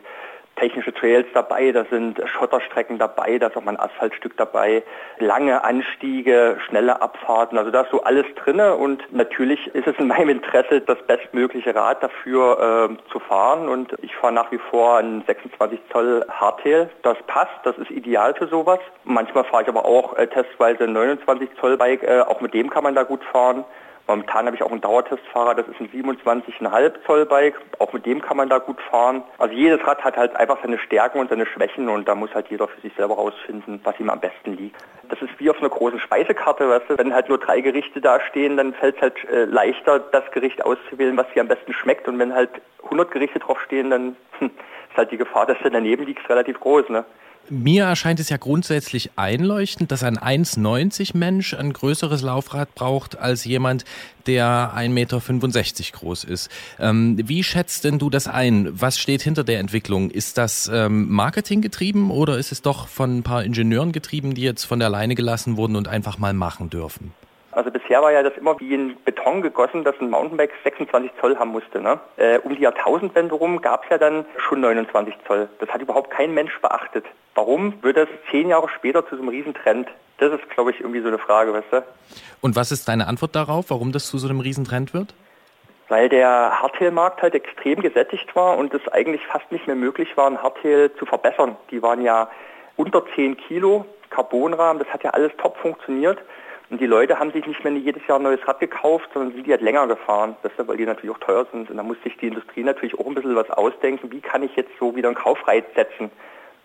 technische Trails dabei, da sind Schotterstrecken dabei, da ist auch mal ein Asphaltstück dabei, lange Anstiege, schnelle Abfahrten, also da ist so alles drinne und natürlich ist es in meinem Interesse, das bestmögliche Rad dafür äh, zu fahren und ich fahre nach wie vor ein 26 Zoll Hardtail, das passt, das ist ideal für sowas. Manchmal fahre ich aber auch äh, testweise 29 Zoll Bike, äh, auch mit dem kann man da gut fahren. Momentan habe ich auch einen Dauertestfahrer, das ist ein 27,5 Zoll Bike. Auch mit dem kann man da gut fahren. Also jedes Rad hat halt einfach seine Stärken und seine Schwächen und da muss halt jeder für sich selber rausfinden, was ihm am besten liegt. Das ist wie auf einer großen Speisekarte, weißt du, wenn halt nur drei Gerichte da stehen, dann fällt es halt äh, leichter, das Gericht auszuwählen, was dir am besten schmeckt. Und wenn halt 100 Gerichte drauf stehen, dann hm, ist halt die Gefahr, dass du daneben liegst, relativ groß. Ne? Mir erscheint es ja grundsätzlich einleuchtend, dass ein 1,90 Mensch ein größeres Laufrad braucht als jemand, der 1,65 Meter groß ist. Ähm, wie schätzt denn du das ein? Was steht hinter der Entwicklung? Ist das ähm, Marketing getrieben oder ist es doch von ein paar Ingenieuren getrieben, die jetzt von der Leine gelassen wurden und einfach mal machen dürfen? Also bisher war ja das immer wie in Beton gegossen, dass ein Mountainbike 26 Zoll haben musste. Ne? Äh, um die Jahrtausendwende rum gab es ja dann schon 29 Zoll. Das hat überhaupt kein Mensch beachtet. Warum wird das zehn Jahre später zu so einem Riesentrend? Das ist, glaube ich, irgendwie so eine Frage, weißt du? Und was ist deine Antwort darauf, warum das zu so einem Riesentrend wird? Weil der Hardtail-Markt halt extrem gesättigt war und es eigentlich fast nicht mehr möglich war, ein Hardtail zu verbessern. Die waren ja unter 10 Kilo Carbonrahmen, das hat ja alles top funktioniert. Und die Leute haben sich nicht mehr jedes Jahr ein neues Rad gekauft, sondern sind die halt länger gefahren, das weil die natürlich auch teuer sind. Und da muss sich die Industrie natürlich auch ein bisschen was ausdenken, wie kann ich jetzt so wieder einen Kaufreiz setzen.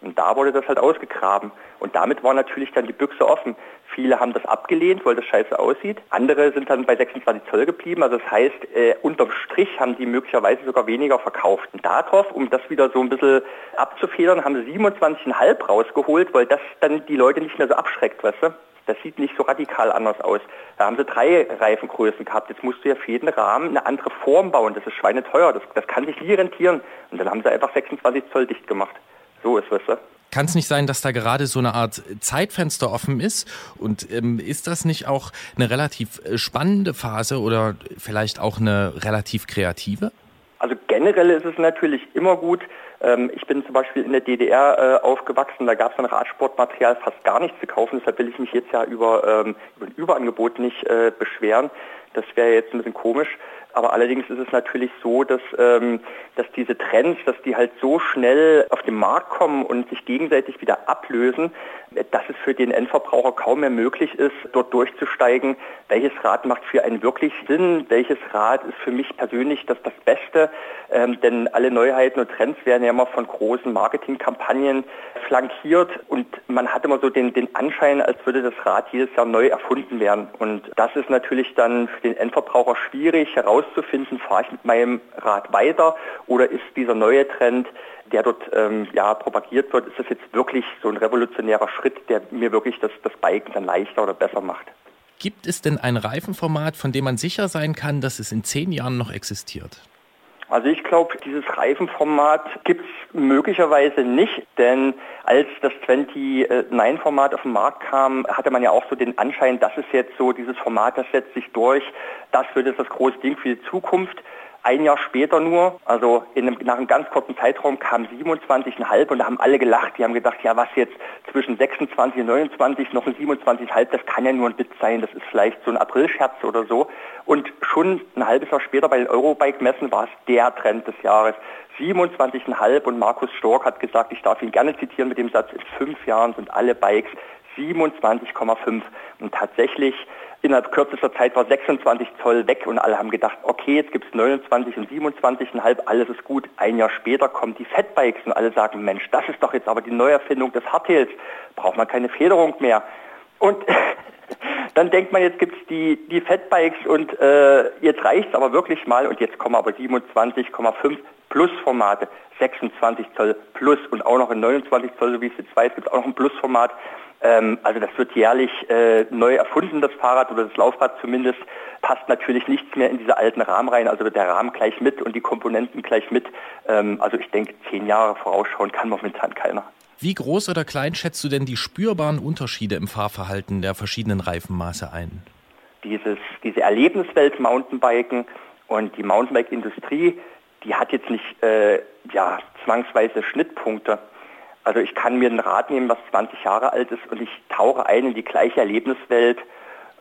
Und da wurde das halt ausgegraben. Und damit war natürlich dann die Büchse offen. Viele haben das abgelehnt, weil das scheiße aussieht. Andere sind dann bei 26 Zoll geblieben. Also das heißt, äh, unterm Strich haben die möglicherweise sogar weniger verkauft. Und darauf, um das wieder so ein bisschen abzufedern, haben sie 27,5 rausgeholt, weil das dann die Leute nicht mehr so abschreckt, weißt du? Das sieht nicht so radikal anders aus. Da haben sie drei Reifengrößen gehabt. Jetzt musst du ja für jeden Rahmen eine andere Form bauen. Das ist schweineteuer. Das, das kann sich nie rentieren. Und dann haben sie einfach 26 Zoll dicht gemacht. So ist es. Kann es nicht sein, dass da gerade so eine Art Zeitfenster offen ist? Und ähm, ist das nicht auch eine relativ äh, spannende Phase oder vielleicht auch eine relativ kreative? Also generell ist es natürlich immer gut. Ähm, ich bin zum Beispiel in der DDR äh, aufgewachsen, da gab es an Radsportmaterial fast gar nichts zu kaufen. Deshalb will ich mich jetzt ja über, ähm, über ein Überangebot nicht äh, beschweren. Das wäre jetzt ein bisschen komisch. Aber allerdings ist es natürlich so, dass, ähm, dass diese Trends, dass die halt so schnell auf den Markt kommen und sich gegenseitig wieder ablösen, dass es für den Endverbraucher kaum mehr möglich ist, dort durchzusteigen, welches Rad macht für einen wirklich Sinn, welches Rad ist für mich persönlich das, das Beste. Ähm, denn alle Neuheiten und Trends werden ja immer von großen Marketingkampagnen flankiert und man hat immer so den, den Anschein, als würde das Rad jedes Jahr neu erfunden werden. Und das ist natürlich dann für den Endverbraucher schwierig herauszufinden, fahre ich mit meinem Rad weiter oder ist dieser neue Trend der dort ähm, ja, propagiert wird, ist das jetzt wirklich so ein revolutionärer Schritt, der mir wirklich das, das Biken dann leichter oder besser macht. Gibt es denn ein Reifenformat, von dem man sicher sein kann, dass es in zehn Jahren noch existiert? Also ich glaube, dieses Reifenformat gibt es möglicherweise nicht, denn als das 29-Format auf den Markt kam, hatte man ja auch so den Anschein, das ist jetzt so dieses Format, das setzt sich durch, das wird jetzt das große Ding für die Zukunft. Ein Jahr später nur, also einem, nach einem ganz kurzen Zeitraum, kam 27,5 und da haben alle gelacht. Die haben gedacht, ja was jetzt zwischen 26 und 29 noch ein 27,5, das kann ja nur ein Witz sein, das ist vielleicht so ein Aprilscherz oder so. Und schon ein halbes Jahr später bei den Eurobike-Messen war es der Trend des Jahres. 27,5 und Markus Stork hat gesagt, ich darf ihn gerne zitieren mit dem Satz, in fünf Jahren sind alle Bikes 27,5. Und tatsächlich innerhalb kürzester Zeit war 26 Zoll weg und alle haben gedacht, okay, jetzt gibt es 29 und 27,5, alles ist gut. Ein Jahr später kommen die Fatbikes und alle sagen, Mensch, das ist doch jetzt aber die Neuerfindung des Hardtails, braucht man keine Federung mehr. Und dann denkt man, jetzt gibt es die, die Fatbikes und äh, jetzt reicht es aber wirklich mal und jetzt kommen aber 27,5 Plus-Formate, 26 Zoll Plus und auch noch in 29 Zoll, so wie es jetzt weiß, gibt es auch noch ein Plus-Format. Ähm, also das wird jährlich äh, neu erfunden, das Fahrrad oder das Laufrad zumindest. Passt natürlich nichts mehr in diese alten Rahmen rein, also wird der Rahmen gleich mit und die Komponenten gleich mit. Ähm, also ich denke, zehn Jahre vorausschauen kann momentan keiner. Wie groß oder klein schätzt du denn die spürbaren Unterschiede im Fahrverhalten der verschiedenen Reifenmaße ein? Dieses, diese Erlebniswelt Mountainbiken und die Mountainbike-Industrie, die hat jetzt nicht äh, ja, zwangsweise Schnittpunkte. Also ich kann mir ein Rad nehmen, was 20 Jahre alt ist und ich tauche ein in die gleiche Erlebniswelt,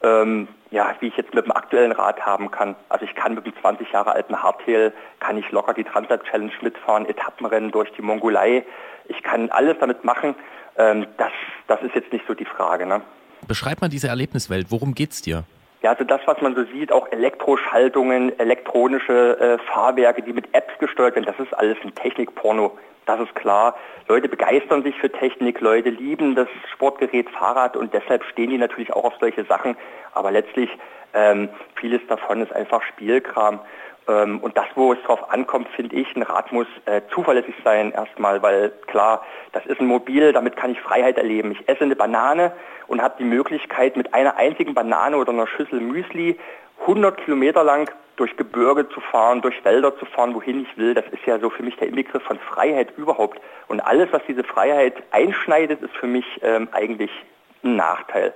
ähm, ja, wie ich jetzt mit dem aktuellen Rad haben kann. Also ich kann mit dem 20 Jahre alten Hardtail, kann ich locker die Transat Challenge mitfahren, Etappenrennen durch die Mongolei. Ich kann alles damit machen. Ähm, das, das ist jetzt nicht so die Frage. Ne? Beschreib mal diese Erlebniswelt. Worum geht's dir? Ja, also das, was man so sieht, auch Elektroschaltungen, elektronische äh, Fahrwerke, die mit Apps gesteuert werden, das ist alles ein Technikporno. Das ist klar. Leute begeistern sich für Technik, Leute lieben das Sportgerät Fahrrad und deshalb stehen die natürlich auch auf solche Sachen. Aber letztlich ähm, vieles davon ist einfach Spielkram. Ähm, und das, wo es drauf ankommt, finde ich, ein Rad muss äh, zuverlässig sein erstmal, weil klar, das ist ein Mobil, damit kann ich Freiheit erleben. Ich esse eine Banane und habe die Möglichkeit, mit einer einzigen Banane oder einer Schüssel Müsli 100 Kilometer lang durch Gebirge zu fahren, durch Wälder zu fahren, wohin ich will, das ist ja so für mich der Inbegriff von Freiheit überhaupt. Und alles, was diese Freiheit einschneidet, ist für mich ähm, eigentlich ein Nachteil.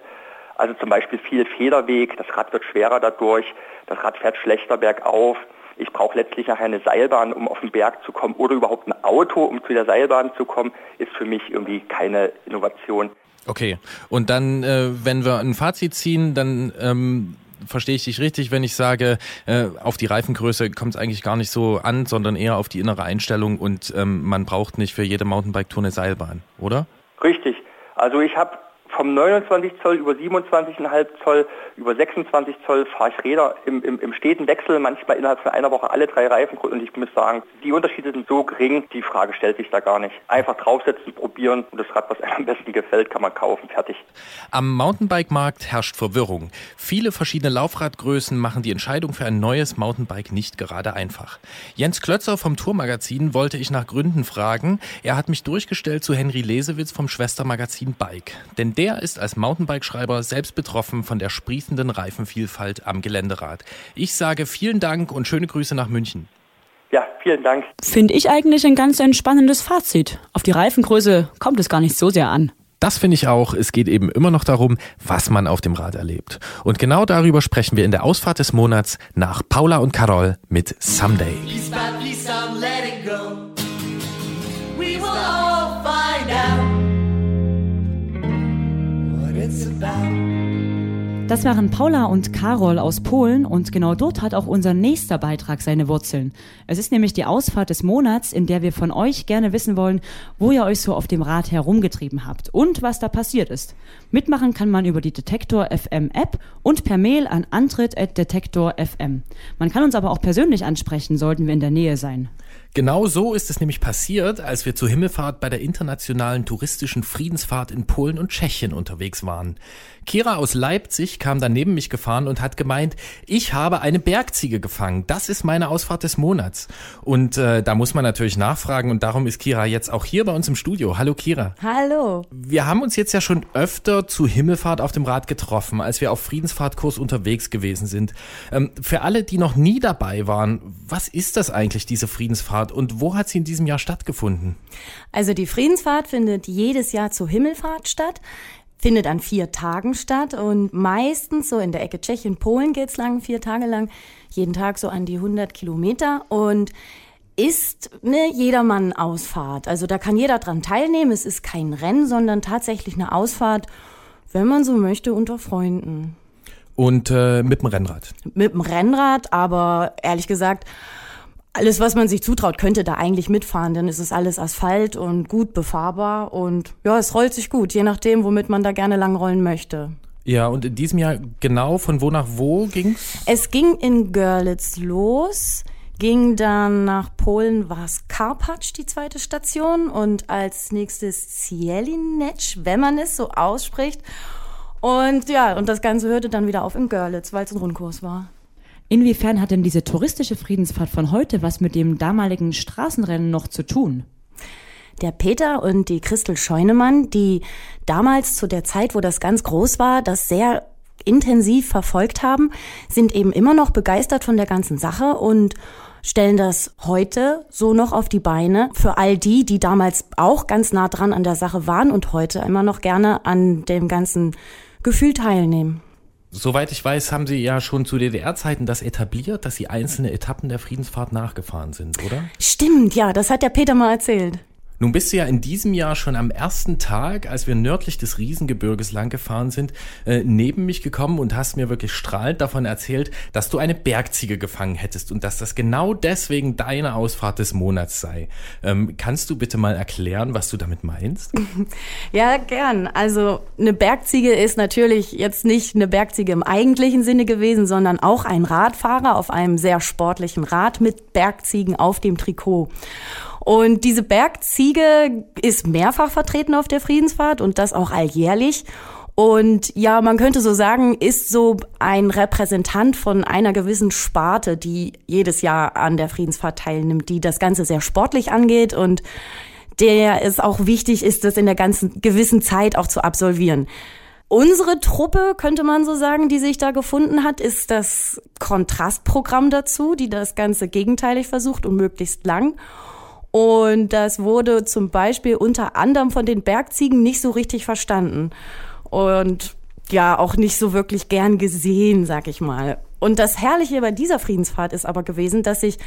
Also zum Beispiel viel Federweg, das Rad wird schwerer dadurch, das Rad fährt schlechter bergauf. Ich brauche letztlich nachher eine Seilbahn, um auf den Berg zu kommen oder überhaupt ein Auto, um zu der Seilbahn zu kommen, ist für mich irgendwie keine Innovation. Okay, und dann, äh, wenn wir ein Fazit ziehen, dann ähm, verstehe ich dich richtig, wenn ich sage, äh, auf die Reifengröße kommt es eigentlich gar nicht so an, sondern eher auf die innere Einstellung und ähm, man braucht nicht für jede Mountainbike-Tour eine Seilbahn, oder? Richtig. Also ich habe vom 29 Zoll über 27,5 Zoll über 26 Zoll fahre ich Räder im, im, im steten Wechsel, manchmal innerhalb von einer Woche alle drei Reifen und ich muss sagen, die Unterschiede sind so gering, die Frage stellt sich da gar nicht. Einfach draufsetzen, probieren und das Rad, was einem am besten gefällt, kann man kaufen, fertig. Am Mountainbike-Markt herrscht Verwirrung. Viele verschiedene Laufradgrößen machen die Entscheidung für ein neues Mountainbike nicht gerade einfach. Jens Klötzer vom Tourmagazin wollte ich nach Gründen fragen. Er hat mich durchgestellt zu Henry Lesewitz vom Schwestermagazin Bike. Denn der ist als Mountainbike-Schreiber selbst betroffen von der sprießenden Reifenvielfalt am Geländerad. Ich sage vielen Dank und schöne Grüße nach München. Ja, vielen Dank. Finde ich eigentlich ein ganz entspannendes Fazit. Auf die Reifengröße kommt es gar nicht so sehr an. Das finde ich auch. Es geht eben immer noch darum, was man auf dem Rad erlebt. Und genau darüber sprechen wir in der Ausfahrt des Monats nach Paula und Carol mit Someday. Piece by piece it's about. Das waren Paula und Karol aus Polen und genau dort hat auch unser nächster Beitrag seine Wurzeln. Es ist nämlich die Ausfahrt des Monats, in der wir von euch gerne wissen wollen, wo ihr euch so auf dem Rad herumgetrieben habt und was da passiert ist. Mitmachen kann man über die Detektor FM App und per Mail an antritt@detektor FM. Man kann uns aber auch persönlich ansprechen, sollten wir in der Nähe sein. Genau so ist es nämlich passiert, als wir zur Himmelfahrt bei der internationalen touristischen Friedensfahrt in Polen und Tschechien unterwegs waren. Kira aus Leipzig kam dann neben mich gefahren und hat gemeint, ich habe eine Bergziege gefangen. Das ist meine Ausfahrt des Monats. Und äh, da muss man natürlich nachfragen und darum ist Kira jetzt auch hier bei uns im Studio. Hallo Kira. Hallo. Wir haben uns jetzt ja schon öfter zu Himmelfahrt auf dem Rad getroffen, als wir auf Friedensfahrtkurs unterwegs gewesen sind. Ähm, für alle, die noch nie dabei waren, was ist das eigentlich, diese Friedensfahrt und wo hat sie in diesem Jahr stattgefunden? Also die Friedensfahrt findet jedes Jahr zur Himmelfahrt statt findet an vier Tagen statt und meistens so in der Ecke Tschechien, Polen geht's lang, vier Tage lang, jeden Tag so an die 100 Kilometer und ist eine Jedermann-Ausfahrt. Also da kann jeder dran teilnehmen. Es ist kein Rennen, sondern tatsächlich eine Ausfahrt, wenn man so möchte, unter Freunden. Und äh, mit dem Rennrad? Mit dem Rennrad, aber ehrlich gesagt, alles, was man sich zutraut, könnte da eigentlich mitfahren, denn es ist alles Asphalt und gut befahrbar und ja, es rollt sich gut, je nachdem, womit man da gerne lang rollen möchte. Ja, und in diesem Jahr genau von wo nach wo ging's? Es ging in Görlitz los, ging dann nach Polen, war es Karpacz, die zweite Station und als nächstes Zielinec, wenn man es so ausspricht. Und ja, und das Ganze hörte dann wieder auf in Görlitz, weil es ein Rundkurs war. Inwiefern hat denn diese touristische Friedensfahrt von heute was mit dem damaligen Straßenrennen noch zu tun? Der Peter und die Christel Scheunemann, die damals zu der Zeit, wo das ganz groß war, das sehr intensiv verfolgt haben, sind eben immer noch begeistert von der ganzen Sache und stellen das heute so noch auf die Beine für all die, die damals auch ganz nah dran an der Sache waren und heute immer noch gerne an dem ganzen Gefühl teilnehmen. Soweit ich weiß, haben Sie ja schon zu DDR-Zeiten das etabliert, dass Sie einzelne Etappen der Friedensfahrt nachgefahren sind, oder? Stimmt, ja, das hat der Peter mal erzählt. Nun bist du ja in diesem Jahr schon am ersten Tag, als wir nördlich des Riesengebirges lang gefahren sind, äh, neben mich gekommen und hast mir wirklich strahlend davon erzählt, dass du eine Bergziege gefangen hättest und dass das genau deswegen deine Ausfahrt des Monats sei. Ähm, kannst du bitte mal erklären, was du damit meinst? Ja, gern. Also eine Bergziege ist natürlich jetzt nicht eine Bergziege im eigentlichen Sinne gewesen, sondern auch ein Radfahrer auf einem sehr sportlichen Rad mit Bergziegen auf dem Trikot. Und diese Bergziege ist mehrfach vertreten auf der Friedensfahrt und das auch alljährlich. Und ja, man könnte so sagen, ist so ein Repräsentant von einer gewissen Sparte, die jedes Jahr an der Friedensfahrt teilnimmt, die das Ganze sehr sportlich angeht und der es auch wichtig ist, das in der ganzen gewissen Zeit auch zu absolvieren. Unsere Truppe, könnte man so sagen, die sich da gefunden hat, ist das Kontrastprogramm dazu, die das Ganze gegenteilig versucht und möglichst lang. Und das wurde zum Beispiel unter anderem von den Bergziegen nicht so richtig verstanden. Und ja auch nicht so wirklich gern gesehen, sag ich mal. Und das Herrliche bei dieser Friedensfahrt ist aber gewesen, dass sich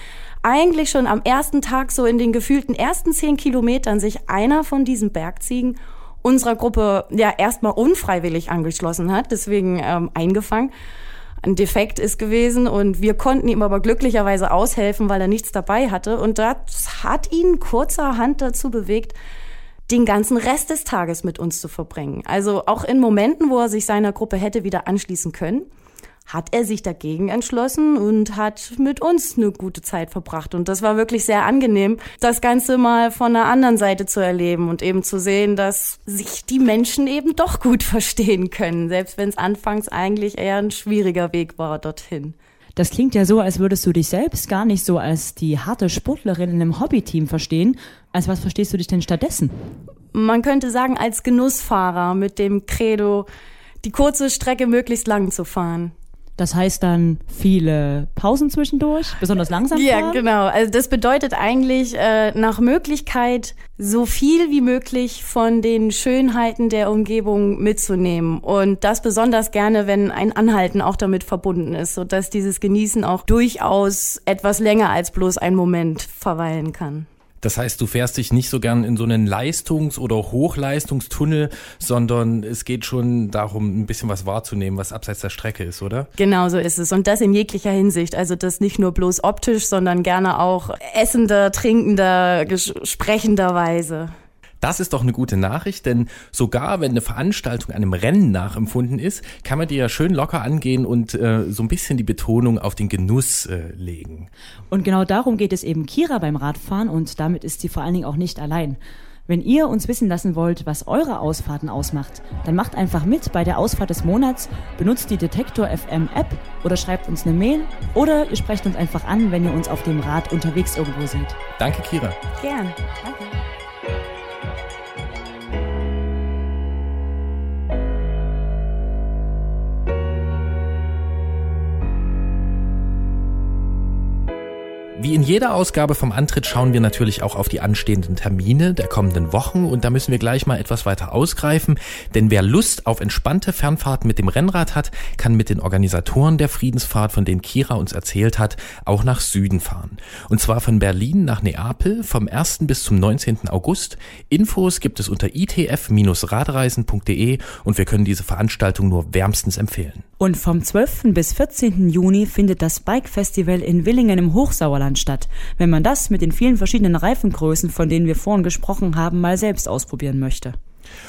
eigentlich schon am ersten Tag, so in den gefühlten ersten zehn Kilometern, sich einer von diesen Bergziegen unserer Gruppe ja erstmal unfreiwillig angeschlossen hat, deswegen ähm, eingefangen. Ein Defekt ist gewesen und wir konnten ihm aber glücklicherweise aushelfen, weil er nichts dabei hatte. Und das hat ihn kurzerhand dazu bewegt, den ganzen Rest des Tages mit uns zu verbringen. Also auch in Momenten, wo er sich seiner Gruppe hätte wieder anschließen können, hat er sich dagegen entschlossen und hat mit uns eine gute Zeit verbracht. Und das war wirklich sehr angenehm, das Ganze mal von der anderen Seite zu erleben und eben zu sehen, dass sich die Menschen eben doch gut verstehen können, selbst wenn es anfangs eigentlich eher ein schwieriger Weg war dorthin. Das klingt ja so, als würdest du dich selbst gar nicht so als die harte Sportlerin in einem Hobbyteam verstehen. Als was verstehst du dich denn stattdessen? Man könnte sagen, als Genussfahrer mit dem Credo, die kurze Strecke möglichst lang zu fahren. Das heißt dann viele Pausen zwischendurch, besonders langsam fahren? Ja, genau. Also das bedeutet eigentlich äh, nach Möglichkeit so viel wie möglich von den Schönheiten der Umgebung mitzunehmen und das besonders gerne, wenn ein Anhalten auch damit verbunden ist, so dass dieses Genießen auch durchaus etwas länger als bloß ein Moment verweilen kann. Das heißt, du fährst dich nicht so gern in so einen Leistungs- oder Hochleistungstunnel, sondern es geht schon darum, ein bisschen was wahrzunehmen, was abseits der Strecke ist, oder? Genau so ist es. Und das in jeglicher Hinsicht. Also das nicht nur bloß optisch, sondern gerne auch essender, trinkender, sprechender Weise. Das ist doch eine gute Nachricht, denn sogar wenn eine Veranstaltung einem Rennen nachempfunden ist, kann man die ja schön locker angehen und äh, so ein bisschen die Betonung auf den Genuss äh, legen. Und genau darum geht es eben Kira beim Radfahren und damit ist sie vor allen Dingen auch nicht allein. Wenn ihr uns wissen lassen wollt, was eure Ausfahrten ausmacht, dann macht einfach mit bei der Ausfahrt des Monats, benutzt die Detektor FM App oder schreibt uns eine Mail oder ihr sprecht uns einfach an, wenn ihr uns auf dem Rad unterwegs irgendwo seht. Danke, Kira. Gern. Danke. Wie in jeder Ausgabe vom Antritt schauen wir natürlich auch auf die anstehenden Termine der kommenden Wochen und da müssen wir gleich mal etwas weiter ausgreifen, denn wer Lust auf entspannte Fernfahrt mit dem Rennrad hat, kann mit den Organisatoren der Friedensfahrt, von denen Kira uns erzählt hat, auch nach Süden fahren. Und zwar von Berlin nach Neapel vom 1. bis zum 19. August. Infos gibt es unter itf-radreisen.de und wir können diese Veranstaltung nur wärmstens empfehlen. Und vom 12. bis 14. Juni findet das Bike Festival in Willingen im Hochsauerland statt. Wenn man das mit den vielen verschiedenen Reifengrößen, von denen wir vorhin gesprochen haben, mal selbst ausprobieren möchte.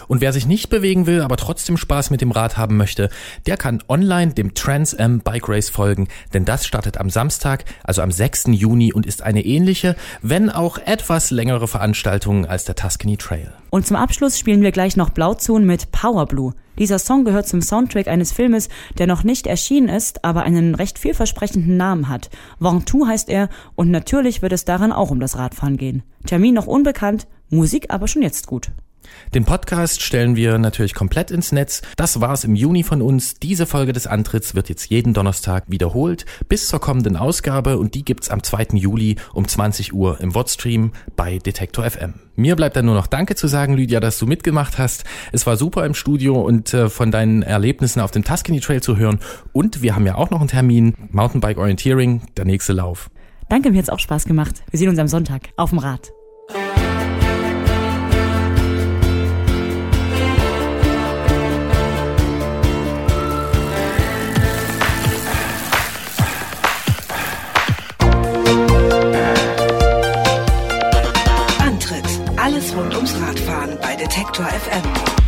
Und wer sich nicht bewegen will, aber trotzdem Spaß mit dem Rad haben möchte, der kann online dem Trans Am Bike Race folgen, denn das startet am Samstag, also am 6. Juni und ist eine ähnliche, wenn auch etwas längere Veranstaltung als der Tuscany Trail. Und zum Abschluss spielen wir gleich noch Blauzun mit Power Blue. Dieser Song gehört zum Soundtrack eines Filmes, der noch nicht erschienen ist, aber einen recht vielversprechenden Namen hat. Ventoux heißt er und natürlich wird es daran auch um das Radfahren gehen. Termin noch unbekannt, Musik aber schon jetzt gut. Den Podcast stellen wir natürlich komplett ins Netz. Das war's im Juni von uns. Diese Folge des Antritts wird jetzt jeden Donnerstag wiederholt bis zur kommenden Ausgabe und die gibt's am 2. Juli um 20 Uhr im Wordstream bei Detektor FM. Mir bleibt dann nur noch Danke zu sagen, Lydia, dass du mitgemacht hast. Es war super im Studio und äh, von deinen Erlebnissen auf dem Tuscany Trail zu hören. Und wir haben ja auch noch einen Termin, Mountainbike Orienteering, der nächste Lauf. Danke, mir hat's auch Spaß gemacht. Wir sehen uns am Sonntag auf dem Rad. Detektor FM.